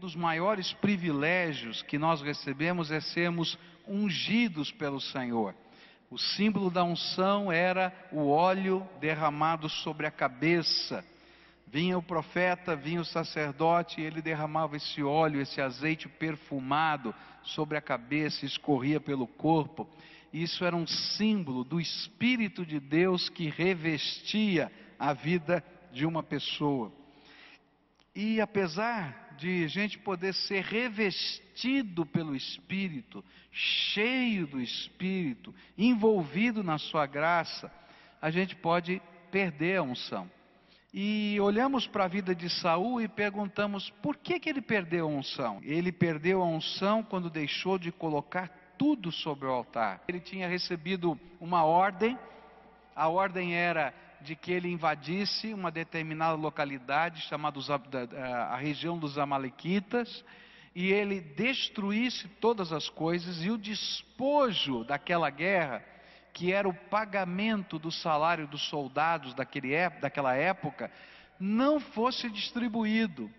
dos maiores privilégios que nós recebemos é sermos ungidos pelo Senhor. O símbolo da unção era o óleo derramado sobre a cabeça. Vinha o profeta, vinha o sacerdote, e ele derramava esse óleo, esse azeite perfumado sobre a cabeça, escorria pelo corpo. Isso era um símbolo do Espírito de Deus que revestia a vida de uma pessoa. E apesar de a gente poder ser revestido pelo Espírito, cheio do Espírito, envolvido na Sua graça, a gente pode perder a unção. E olhamos para a vida de Saul e perguntamos por que, que ele perdeu a unção. Ele perdeu a unção quando deixou de colocar tudo sobre o altar. Ele tinha recebido uma ordem, a ordem era de que ele invadisse uma determinada localidade chamada a região dos Amalequitas e ele destruísse todas as coisas e o despojo daquela guerra, que era o pagamento do salário dos soldados daquele, daquela época, não fosse distribuído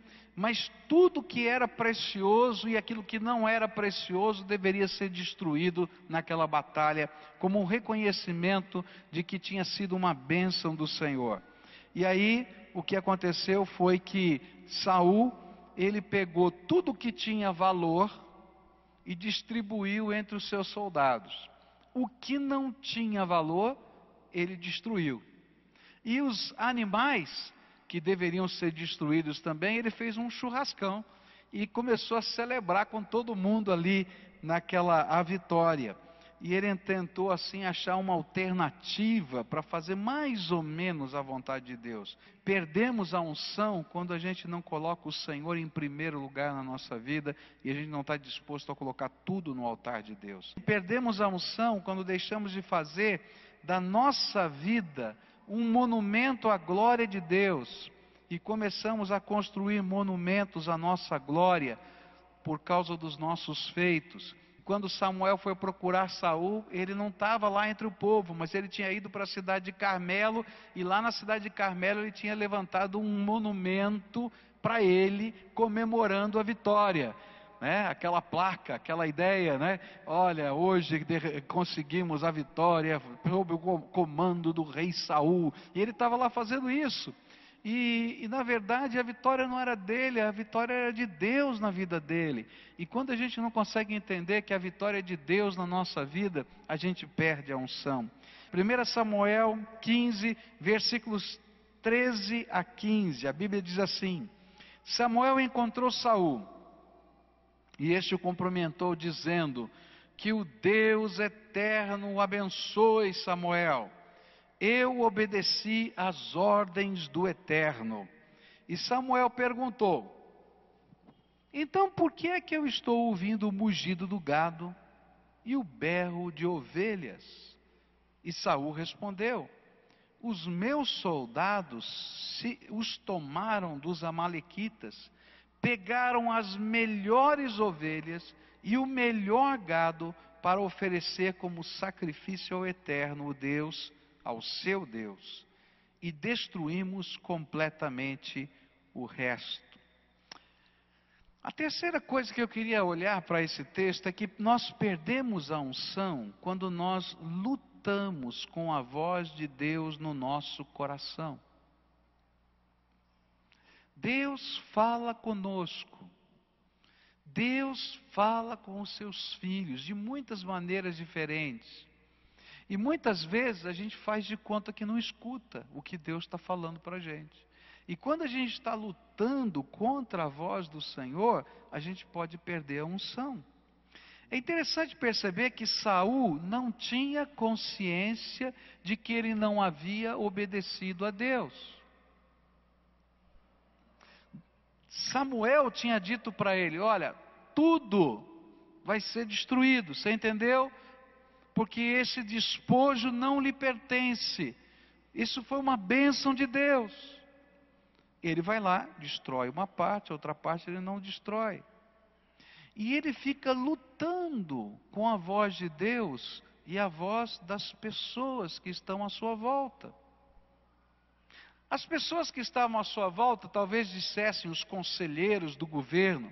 mas tudo que era precioso e aquilo que não era precioso deveria ser destruído naquela batalha, como um reconhecimento de que tinha sido uma bênção do Senhor. E aí o que aconteceu foi que Saul ele pegou tudo que tinha valor e distribuiu entre os seus soldados. O que não tinha valor, ele destruiu. E os animais que deveriam ser destruídos também, ele fez um churrascão e começou a celebrar com todo mundo ali naquela a vitória. E ele tentou assim achar uma alternativa para fazer mais ou menos a vontade de Deus. Perdemos a unção quando a gente não coloca o Senhor em primeiro lugar na nossa vida e a gente não está disposto a colocar tudo no altar de Deus. Perdemos a unção quando deixamos de fazer da nossa vida um monumento à glória de Deus e começamos a construir monumentos à nossa glória por causa dos nossos feitos. Quando Samuel foi procurar Saul, ele não estava lá entre o povo, mas ele tinha ido para a cidade de Carmelo e lá na cidade de Carmelo ele tinha levantado um monumento para ele comemorando a vitória né? aquela placa, aquela ideia, né? Olha, hoje conseguimos a vitória sob o comando do rei Saul. E ele estava lá fazendo isso. E, e, na verdade a vitória não era dele, a vitória era de Deus na vida dele. E quando a gente não consegue entender que a vitória é de Deus na nossa vida, a gente perde a unção. 1 Samuel 15, versículos 13 a 15, a Bíblia diz assim: Samuel encontrou Saul e este o cumprimentou, dizendo: Que o Deus eterno o abençoe, Samuel. Eu obedeci às ordens do eterno. E Samuel perguntou: Então por que é que eu estou ouvindo o mugido do gado e o berro de ovelhas? E Saul respondeu: Os meus soldados se, os tomaram dos amalequitas pegaram as melhores ovelhas e o melhor gado para oferecer como sacrifício ao Eterno, o Deus, ao seu Deus, e destruímos completamente o resto. A terceira coisa que eu queria olhar para esse texto é que nós perdemos a unção quando nós lutamos com a voz de Deus no nosso coração. Deus fala conosco. Deus fala com os seus filhos de muitas maneiras diferentes. E muitas vezes a gente faz de conta que não escuta o que Deus está falando para a gente. E quando a gente está lutando contra a voz do Senhor, a gente pode perder a unção. É interessante perceber que Saul não tinha consciência de que ele não havia obedecido a Deus. Samuel tinha dito para ele: Olha, tudo vai ser destruído, você entendeu? Porque esse despojo não lhe pertence. Isso foi uma bênção de Deus. Ele vai lá, destrói uma parte, outra parte ele não destrói. E ele fica lutando com a voz de Deus e a voz das pessoas que estão à sua volta. As pessoas que estavam à sua volta talvez dissessem, os conselheiros do governo,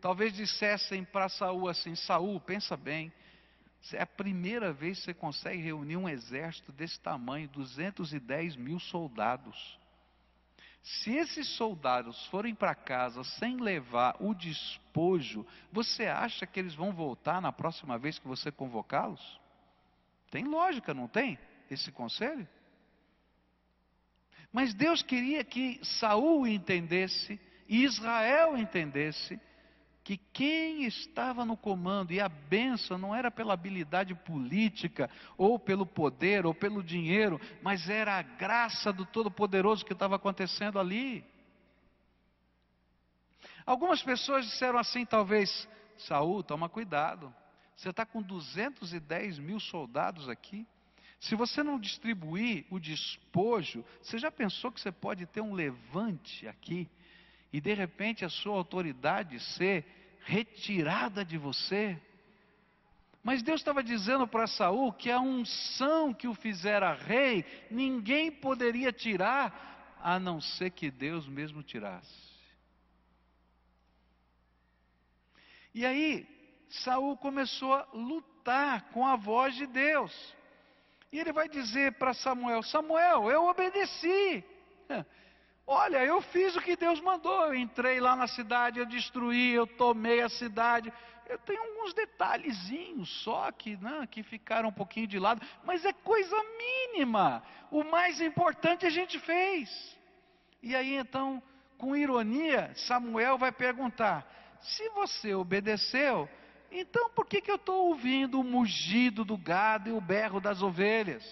talvez dissessem para Saul assim: Saul, pensa bem, é a primeira vez que você consegue reunir um exército desse tamanho, 210 mil soldados. Se esses soldados forem para casa sem levar o despojo, você acha que eles vão voltar na próxima vez que você convocá-los? Tem lógica, não tem? Esse conselho? Mas Deus queria que Saul entendesse e Israel entendesse que quem estava no comando e a benção não era pela habilidade política, ou pelo poder, ou pelo dinheiro, mas era a graça do Todo-Poderoso que estava acontecendo ali. Algumas pessoas disseram assim, talvez, Saul, toma cuidado, você está com 210 mil soldados aqui. Se você não distribuir o despojo, você já pensou que você pode ter um levante aqui? e de repente a sua autoridade ser retirada de você. Mas Deus estava dizendo para Saul que a unção que o fizera rei, ninguém poderia tirar, a não ser que Deus mesmo tirasse. E aí, Saul começou a lutar com a voz de Deus. E ele vai dizer para Samuel: Samuel, eu obedeci. Olha, eu fiz o que Deus mandou. Eu entrei lá na cidade, eu destruí, eu tomei a cidade. Eu tenho alguns detalhezinhos só que, né, que ficaram um pouquinho de lado, mas é coisa mínima. O mais importante a gente fez. E aí então, com ironia, Samuel vai perguntar: se você obedeceu, então por que, que eu estou ouvindo o mugido do gado e o berro das ovelhas?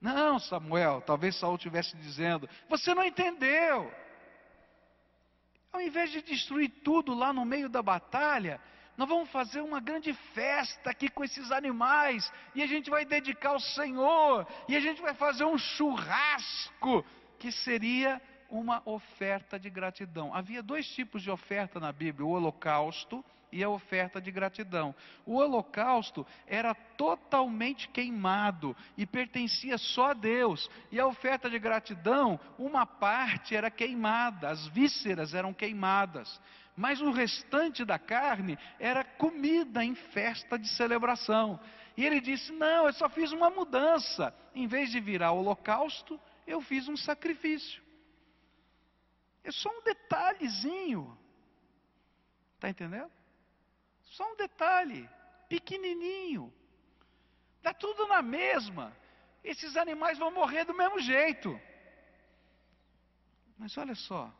Não, Samuel, talvez Saul estivesse dizendo, você não entendeu. Ao invés de destruir tudo lá no meio da batalha, nós vamos fazer uma grande festa aqui com esses animais, e a gente vai dedicar ao Senhor, e a gente vai fazer um churrasco, que seria uma oferta de gratidão. Havia dois tipos de oferta na Bíblia: o holocausto e a oferta de gratidão. O holocausto era totalmente queimado e pertencia só a Deus, e a oferta de gratidão, uma parte era queimada, as vísceras eram queimadas, mas o restante da carne era comida em festa de celebração. E ele disse: Não, eu só fiz uma mudança, em vez de virar holocausto, eu fiz um sacrifício. É só um detalhezinho. Está entendendo? Só um detalhe, pequenininho. Dá tudo na mesma. Esses animais vão morrer do mesmo jeito. Mas olha só.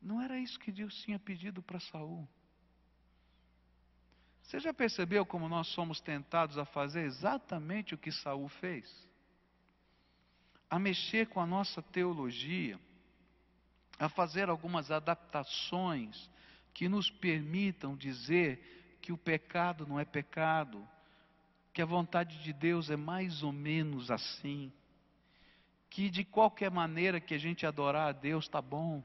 Não era isso que Deus tinha pedido para Saul. Você já percebeu como nós somos tentados a fazer exatamente o que Saul fez? A mexer com a nossa teologia, a fazer algumas adaptações que nos permitam dizer que o pecado não é pecado, que a vontade de Deus é mais ou menos assim, que de qualquer maneira que a gente adorar a Deus está bom.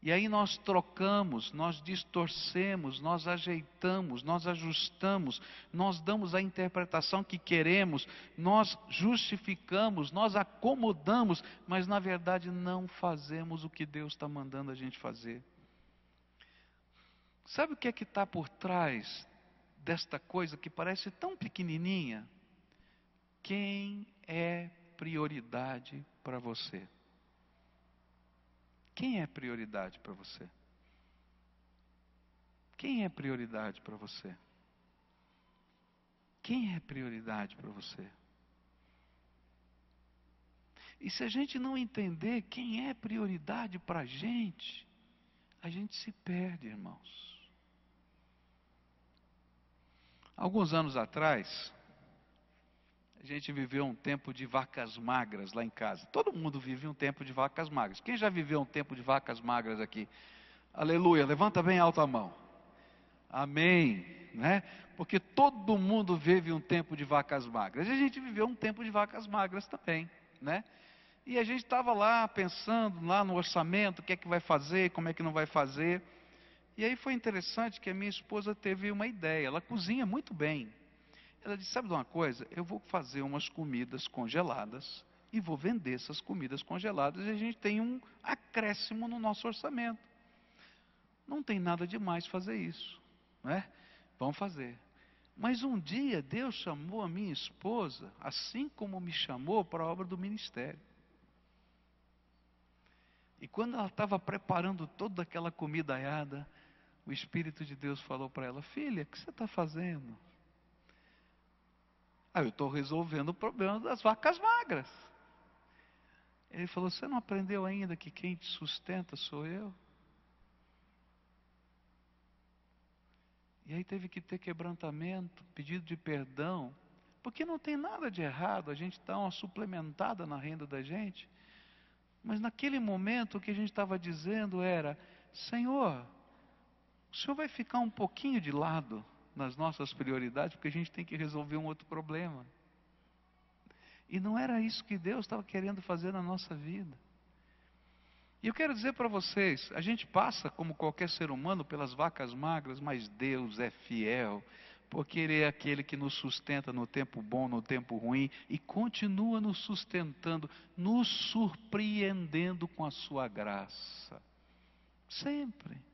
E aí nós trocamos, nós distorcemos, nós ajeitamos, nós ajustamos, nós damos a interpretação que queremos, nós justificamos, nós acomodamos, mas na verdade não fazemos o que Deus está mandando a gente fazer. Sabe o que é que está por trás desta coisa que parece tão pequenininha? Quem é prioridade para você? Quem é prioridade para você? Quem é prioridade para você? Quem é prioridade para você? E se a gente não entender quem é prioridade para a gente, a gente se perde, irmãos. Alguns anos atrás, a gente viveu um tempo de vacas magras lá em casa. Todo mundo vive um tempo de vacas magras. Quem já viveu um tempo de vacas magras aqui? Aleluia, levanta bem alta a mão. Amém, né? Porque todo mundo vive um tempo de vacas magras. E a gente viveu um tempo de vacas magras também, né? E a gente estava lá pensando lá no orçamento, o que é que vai fazer, como é que não vai fazer. E aí foi interessante que a minha esposa teve uma ideia. Ela cozinha muito bem. Ela disse: Sabe de uma coisa? Eu vou fazer umas comidas congeladas e vou vender essas comidas congeladas e a gente tem um acréscimo no nosso orçamento. Não tem nada demais fazer isso, não é? Vamos fazer. Mas um dia Deus chamou a minha esposa, assim como me chamou para a obra do ministério. E quando ela estava preparando toda aquela comida aiada, o Espírito de Deus falou para ela: Filha, o que você está fazendo? Ah, eu estou resolvendo o problema das vacas magras. Ele falou: Você não aprendeu ainda que quem te sustenta sou eu? E aí teve que ter quebrantamento, pedido de perdão, porque não tem nada de errado a gente dar uma suplementada na renda da gente. Mas naquele momento o que a gente estava dizendo era: Senhor, o Senhor vai ficar um pouquinho de lado nas nossas prioridades, porque a gente tem que resolver um outro problema. E não era isso que Deus estava querendo fazer na nossa vida. E eu quero dizer para vocês: a gente passa, como qualquer ser humano, pelas vacas magras, mas Deus é fiel, porque Ele é aquele que nos sustenta no tempo bom, no tempo ruim, e continua nos sustentando, nos surpreendendo com a Sua graça. Sempre.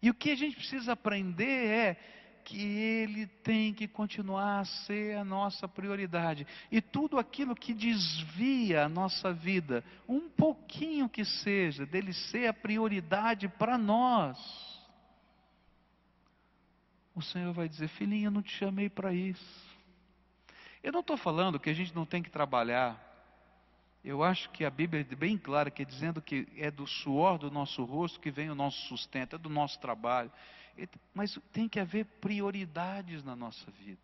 E o que a gente precisa aprender é que Ele tem que continuar a ser a nossa prioridade. E tudo aquilo que desvia a nossa vida, um pouquinho que seja, dele ser a prioridade para nós, o Senhor vai dizer: Filhinha, eu não te chamei para isso. Eu não estou falando que a gente não tem que trabalhar. Eu acho que a Bíblia é bem clara que é dizendo que é do suor do nosso rosto que vem o nosso sustento, é do nosso trabalho. Mas tem que haver prioridades na nossa vida.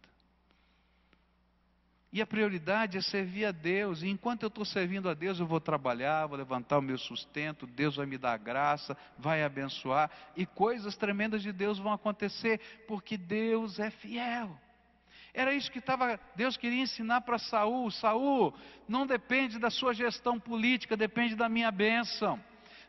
E a prioridade é servir a Deus. E enquanto eu estou servindo a Deus, eu vou trabalhar, vou levantar o meu sustento, Deus vai me dar graça, vai abençoar, e coisas tremendas de Deus vão acontecer, porque Deus é fiel. Era isso que tava, Deus queria ensinar para Saul. Saul, não depende da sua gestão política, depende da minha bênção.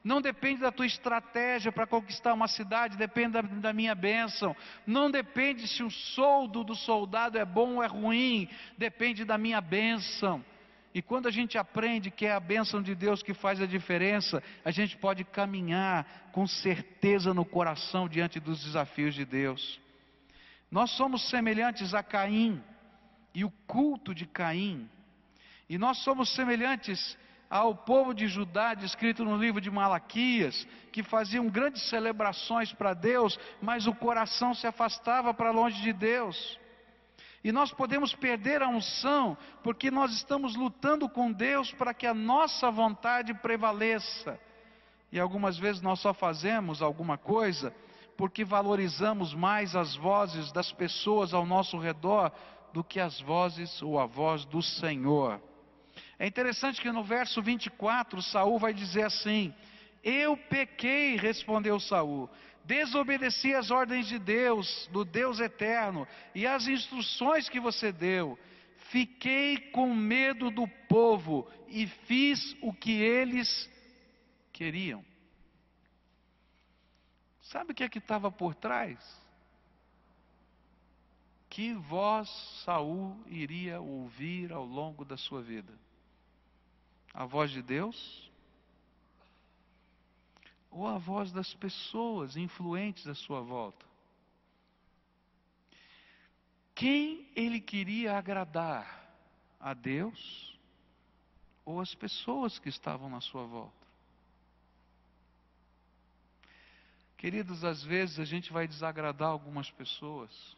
Não depende da tua estratégia para conquistar uma cidade, depende da, da, minha bênção. Não depende se o soldo do soldado é bom ou é ruim, depende da minha bênção. E quando a gente aprende que é a bênção de Deus que faz a diferença, a gente pode caminhar com certeza no coração diante dos desafios de Deus. Nós somos semelhantes a Caim e o culto de Caim. E nós somos semelhantes ao povo de Judá, descrito no livro de Malaquias, que faziam grandes celebrações para Deus, mas o coração se afastava para longe de Deus. E nós podemos perder a unção, porque nós estamos lutando com Deus para que a nossa vontade prevaleça. E algumas vezes nós só fazemos alguma coisa porque valorizamos mais as vozes das pessoas ao nosso redor do que as vozes ou a voz do Senhor. É interessante que no verso 24, Saul vai dizer assim: Eu pequei, respondeu Saul, desobedeci às ordens de Deus, do Deus eterno, e às instruções que você deu. Fiquei com medo do povo e fiz o que eles queriam. Sabe o que é que estava por trás? Que voz Saul iria ouvir ao longo da sua vida? A voz de Deus? Ou a voz das pessoas influentes à sua volta? Quem ele queria agradar? A Deus ou as pessoas que estavam na sua volta? Queridos, às vezes a gente vai desagradar algumas pessoas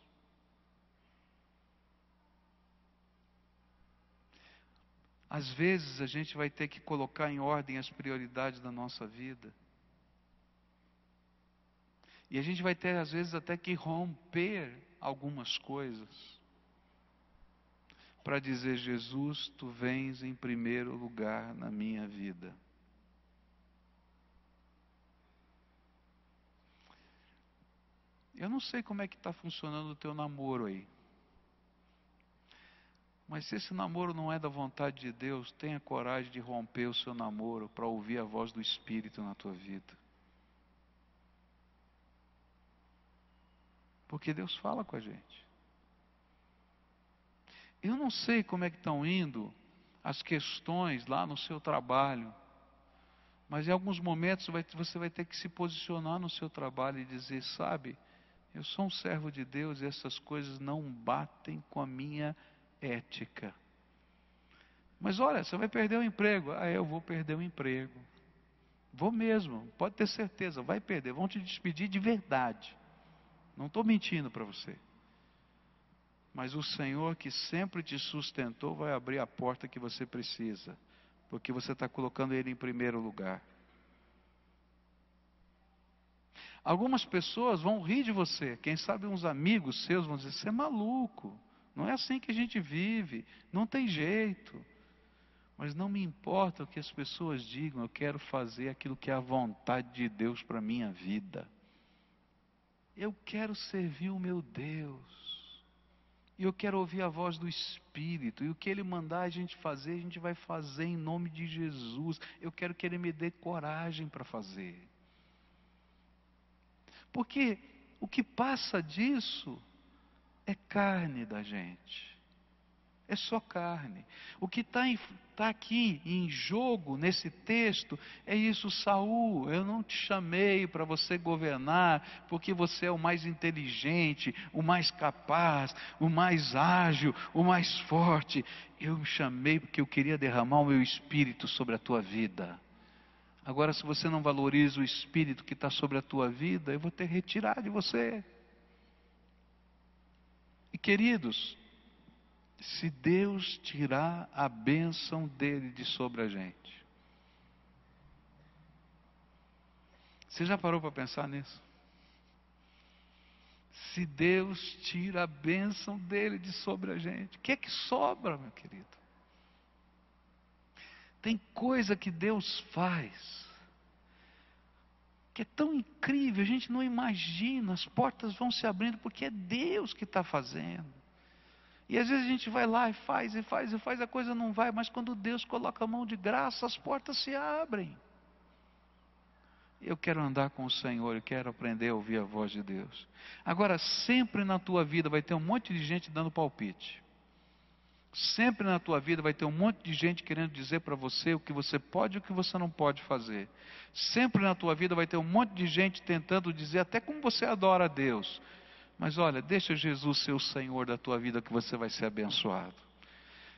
Às vezes a gente vai ter que colocar em ordem as prioridades da nossa vida. E a gente vai ter, às vezes, até que romper algumas coisas. Para dizer, Jesus, tu vens em primeiro lugar na minha vida. Eu não sei como é que está funcionando o teu namoro aí. Mas se esse namoro não é da vontade de Deus, tenha coragem de romper o seu namoro para ouvir a voz do Espírito na tua vida. Porque Deus fala com a gente. Eu não sei como é que estão indo as questões lá no seu trabalho. Mas em alguns momentos você vai ter que se posicionar no seu trabalho e dizer: sabe, eu sou um servo de Deus e essas coisas não batem com a minha ética. Mas olha, você vai perder o emprego. Ah, eu vou perder o emprego. Vou mesmo, pode ter certeza, vai perder. Vão te despedir de verdade. Não estou mentindo para você. Mas o Senhor que sempre te sustentou vai abrir a porta que você precisa, porque você está colocando Ele em primeiro lugar. Algumas pessoas vão rir de você, quem sabe uns amigos seus vão dizer: você é maluco, não é assim que a gente vive, não tem jeito. Mas não me importa o que as pessoas digam, eu quero fazer aquilo que é a vontade de Deus para a minha vida. Eu quero servir o meu Deus. E eu quero ouvir a voz do Espírito. E o que Ele mandar a gente fazer, a gente vai fazer em nome de Jesus. Eu quero que Ele me dê coragem para fazer. Porque o que passa disso é carne da gente. É só carne. O que está tá aqui em jogo nesse texto é isso, Saul. Eu não te chamei para você governar porque você é o mais inteligente, o mais capaz, o mais ágil, o mais forte. Eu me chamei porque eu queria derramar o meu espírito sobre a tua vida. Agora, se você não valoriza o espírito que está sobre a tua vida, eu vou ter que retirar de você. E queridos, se Deus tirar a bênção dele de sobre a gente. Você já parou para pensar nisso? Se Deus tira a bênção dele de sobre a gente, o que é que sobra, meu querido? Tem coisa que Deus faz que é tão incrível, a gente não imagina, as portas vão se abrindo porque é Deus que está fazendo. E às vezes a gente vai lá e faz, e faz, e faz, a coisa não vai, mas quando Deus coloca a mão de graça, as portas se abrem. Eu quero andar com o Senhor, eu quero aprender a ouvir a voz de Deus. Agora, sempre na tua vida vai ter um monte de gente dando palpite. Sempre na tua vida vai ter um monte de gente querendo dizer para você o que você pode e o que você não pode fazer. Sempre na tua vida vai ter um monte de gente tentando dizer até como você adora a Deus. Mas olha, deixa Jesus ser o Senhor da tua vida que você vai ser abençoado.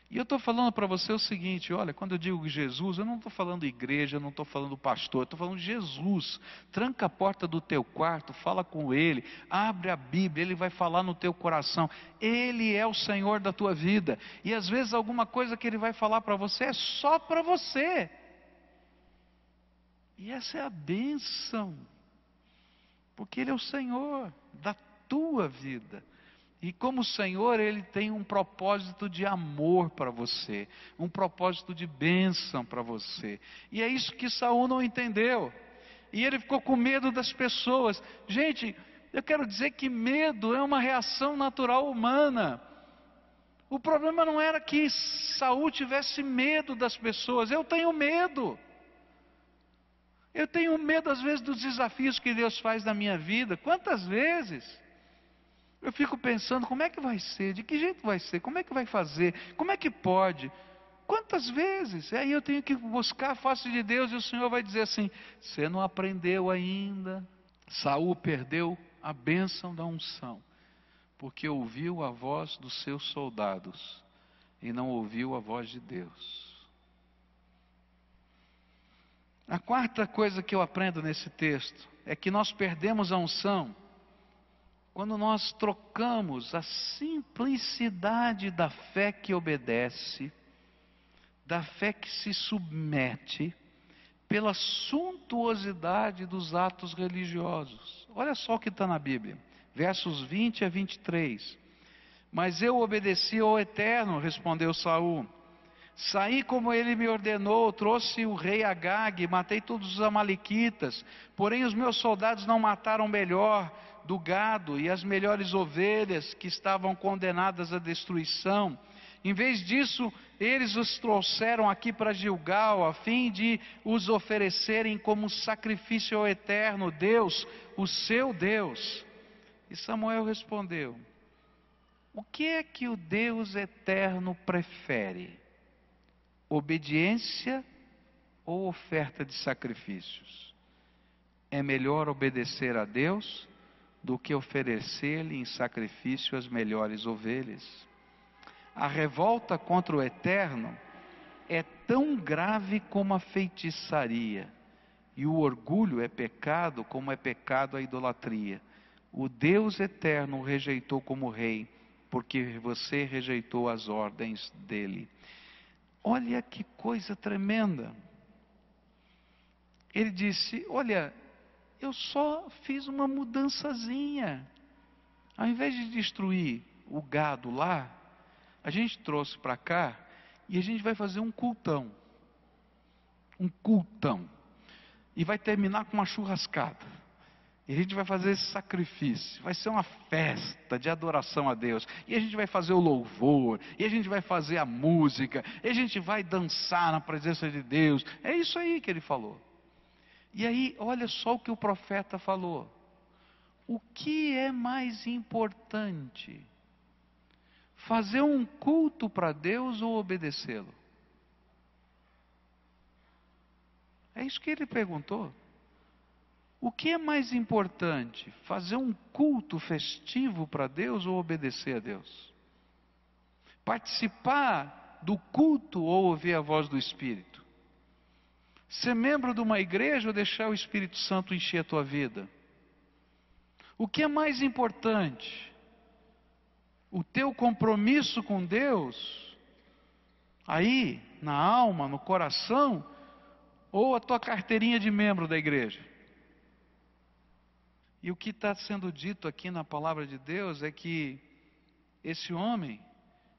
E eu estou falando para você o seguinte: olha, quando eu digo Jesus, eu não estou falando igreja, eu não estou falando pastor, eu estou falando Jesus. Tranca a porta do teu quarto, fala com Ele, abre a Bíblia, Ele vai falar no teu coração. Ele é o Senhor da tua vida. E às vezes alguma coisa que Ele vai falar para você é só para você. E essa é a bênção, porque Ele é o Senhor da tua vida. E como o Senhor, Ele tem um propósito de amor para você, um propósito de bênção para você. E é isso que Saul não entendeu. E ele ficou com medo das pessoas. Gente, eu quero dizer que medo é uma reação natural humana. O problema não era que Saul tivesse medo das pessoas. Eu tenho medo. Eu tenho medo às vezes dos desafios que Deus faz na minha vida. Quantas vezes? Eu fico pensando, como é que vai ser? De que jeito vai ser? Como é que vai fazer? Como é que pode? Quantas vezes? Aí eu tenho que buscar a face de Deus e o Senhor vai dizer assim: você não aprendeu ainda. Saul perdeu a bênção da unção, porque ouviu a voz dos seus soldados e não ouviu a voz de Deus. A quarta coisa que eu aprendo nesse texto é que nós perdemos a unção quando nós trocamos a simplicidade da fé que obedece, da fé que se submete, pela suntuosidade dos atos religiosos. Olha só o que está na Bíblia, versos 20 a 23. Mas eu obedeci ao Eterno, respondeu Saul. Saí como ele me ordenou, trouxe o rei Agag, matei todos os amalequitas, porém os meus soldados não mataram melhor do gado e as melhores ovelhas que estavam condenadas à destruição. Em vez disso, eles os trouxeram aqui para Gilgal, a fim de os oferecerem como sacrifício ao eterno Deus, o seu Deus. E Samuel respondeu: O que é que o Deus eterno prefere? obediência ou oferta de sacrifícios? É melhor obedecer a Deus do que oferecer-lhe em sacrifício as melhores ovelhas. A revolta contra o eterno é tão grave como a feitiçaria, e o orgulho é pecado como é pecado a idolatria. O Deus eterno o rejeitou como rei, porque você rejeitou as ordens dele. Olha que coisa tremenda. Ele disse: Olha, eu só fiz uma mudançazinha. Ao invés de destruir o gado lá, a gente trouxe para cá e a gente vai fazer um cultão. Um cultão. E vai terminar com uma churrascada. E a gente vai fazer esse sacrifício. Vai ser uma festa de adoração a Deus. E a gente vai fazer o louvor. E a gente vai fazer a música. E a gente vai dançar na presença de Deus. É isso aí que ele falou. E aí, olha só o que o profeta falou. O que é mais importante? Fazer um culto para Deus ou obedecê-lo? É isso que ele perguntou. O que é mais importante? Fazer um culto festivo para Deus ou obedecer a Deus? Participar do culto ou ouvir a voz do Espírito? Ser membro de uma igreja ou deixar o Espírito Santo encher a tua vida? O que é mais importante? O teu compromisso com Deus, aí, na alma, no coração, ou a tua carteirinha de membro da igreja? E o que está sendo dito aqui na palavra de Deus é que esse homem,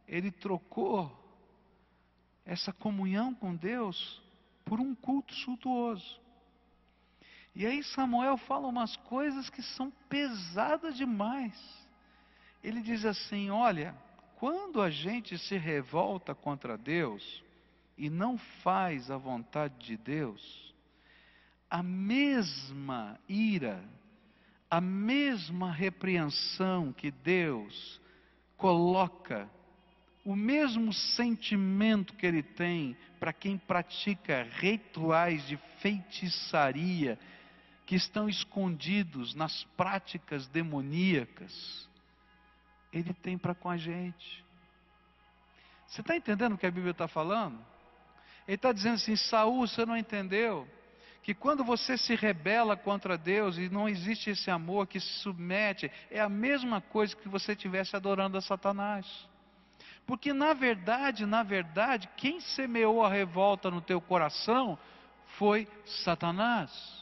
ele trocou essa comunhão com Deus por um culto suntuoso. E aí Samuel fala umas coisas que são pesadas demais. Ele diz assim: Olha, quando a gente se revolta contra Deus e não faz a vontade de Deus, a mesma ira, a mesma repreensão que Deus coloca o mesmo sentimento que ele tem para quem pratica rituais de feitiçaria que estão escondidos nas práticas demoníacas, ele tem para com a gente. Você está entendendo o que a Bíblia está falando? Ele está dizendo assim: Saul, você não entendeu? Que quando você se rebela contra Deus e não existe esse amor que se submete, é a mesma coisa que você estivesse adorando a Satanás. Porque na verdade, na verdade, quem semeou a revolta no teu coração foi Satanás.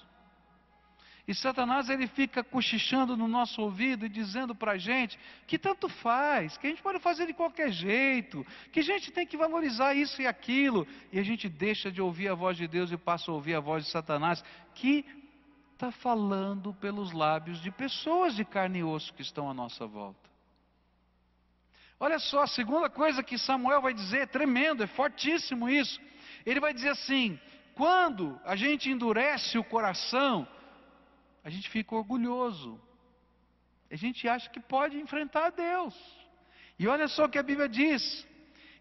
E Satanás ele fica cochichando no nosso ouvido e dizendo para a gente que tanto faz, que a gente pode fazer de qualquer jeito, que a gente tem que valorizar isso e aquilo, e a gente deixa de ouvir a voz de Deus e passa a ouvir a voz de Satanás, que está falando pelos lábios de pessoas de carne e osso que estão à nossa volta. Olha só, a segunda coisa que Samuel vai dizer, é tremendo, é fortíssimo isso. Ele vai dizer assim: quando a gente endurece o coração, a gente fica orgulhoso. A gente acha que pode enfrentar a Deus. E olha só o que a Bíblia diz: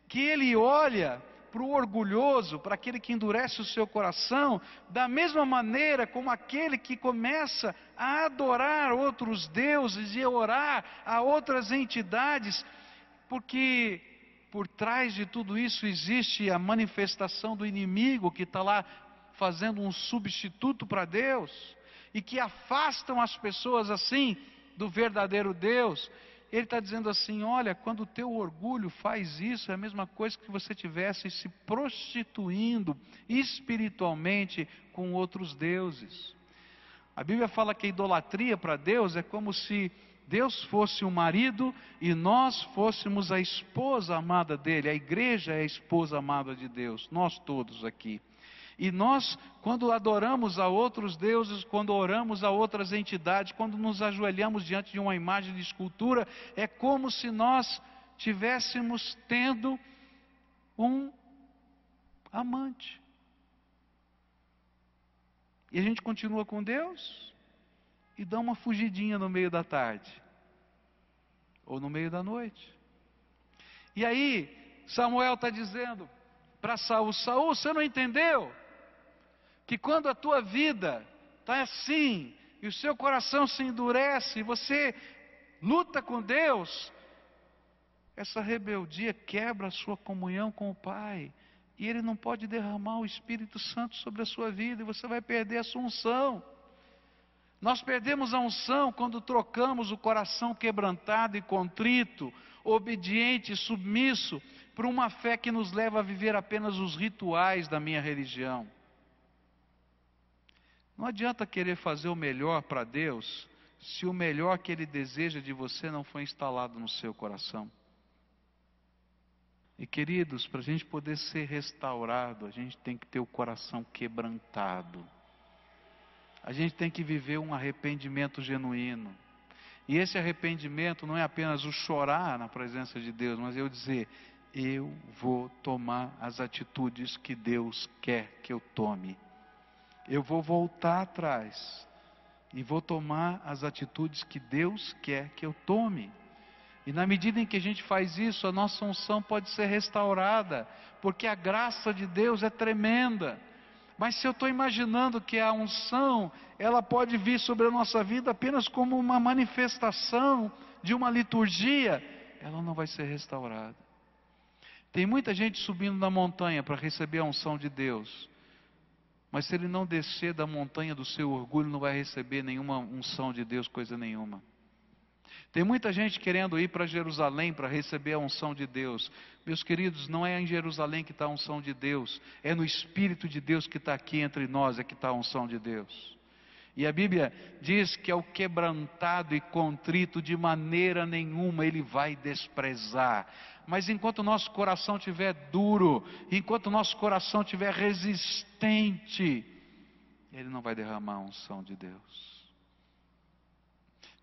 que ele olha para o orgulhoso, para aquele que endurece o seu coração, da mesma maneira como aquele que começa a adorar outros deuses e orar a outras entidades, porque por trás de tudo isso existe a manifestação do inimigo que está lá fazendo um substituto para Deus e que afastam as pessoas assim do verdadeiro Deus. Ele está dizendo assim: olha, quando o teu orgulho faz isso, é a mesma coisa que você tivesse se prostituindo espiritualmente com outros deuses. A Bíblia fala que a idolatria para Deus é como se Deus fosse o marido e nós fôssemos a esposa amada dele. A igreja é a esposa amada de Deus, nós todos aqui. E nós, quando adoramos a outros deuses, quando oramos a outras entidades, quando nos ajoelhamos diante de uma imagem de escultura, é como se nós tivéssemos tendo um amante. E a gente continua com Deus, e dá uma fugidinha no meio da tarde ou no meio da noite. E aí, Samuel está dizendo: para Saul: Saul, você não entendeu? Que quando a tua vida está assim, e o seu coração se endurece, e você luta com Deus, essa rebeldia quebra a sua comunhão com o Pai. E Ele não pode derramar o Espírito Santo sobre a sua vida, e você vai perder a sua unção. Nós perdemos a unção quando trocamos o coração quebrantado e contrito, obediente e submisso, por uma fé que nos leva a viver apenas os rituais da minha religião. Não adianta querer fazer o melhor para Deus se o melhor que Ele deseja de você não foi instalado no seu coração. E queridos, para a gente poder ser restaurado, a gente tem que ter o coração quebrantado. A gente tem que viver um arrependimento genuíno. E esse arrependimento não é apenas o chorar na presença de Deus, mas eu dizer: eu vou tomar as atitudes que Deus quer que eu tome. Eu vou voltar atrás e vou tomar as atitudes que Deus quer que eu tome. E na medida em que a gente faz isso, a nossa unção pode ser restaurada, porque a graça de Deus é tremenda. Mas se eu estou imaginando que a unção, ela pode vir sobre a nossa vida apenas como uma manifestação de uma liturgia, ela não vai ser restaurada. Tem muita gente subindo na montanha para receber a unção de Deus, mas se ele não descer da montanha do seu orgulho, não vai receber nenhuma unção de Deus, coisa nenhuma. Tem muita gente querendo ir para Jerusalém para receber a unção de Deus. Meus queridos, não é em Jerusalém que está a unção de Deus, é no Espírito de Deus que está aqui entre nós, é que está a unção de Deus. E a Bíblia diz que ao quebrantado e contrito, de maneira nenhuma ele vai desprezar. Mas enquanto o nosso coração estiver duro, enquanto o nosso coração estiver resistente, ele não vai derramar a unção de Deus.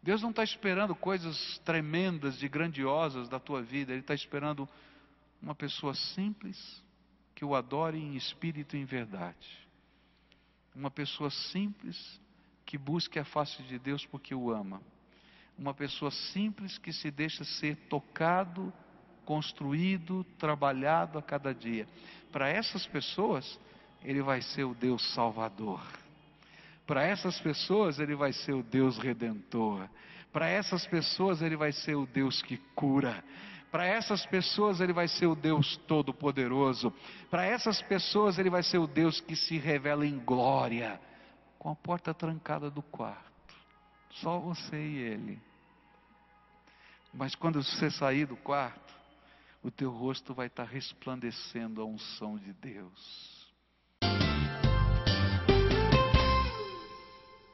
Deus não está esperando coisas tremendas e grandiosas da tua vida, Ele está esperando uma pessoa simples que o adore em espírito e em verdade. Uma pessoa simples que busque a face de Deus porque o ama. Uma pessoa simples que se deixa ser tocado, construído, trabalhado a cada dia. Para essas pessoas, Ele vai ser o Deus Salvador. Para essas pessoas, Ele vai ser o Deus redentor. Para essas pessoas, Ele vai ser o Deus que cura. Para essas pessoas, Ele vai ser o Deus Todo-Poderoso. Para essas pessoas, Ele vai ser o Deus que se revela em glória, com a porta trancada do quarto. Só você e Ele. Mas quando você sair do quarto, o teu rosto vai estar resplandecendo a unção de Deus.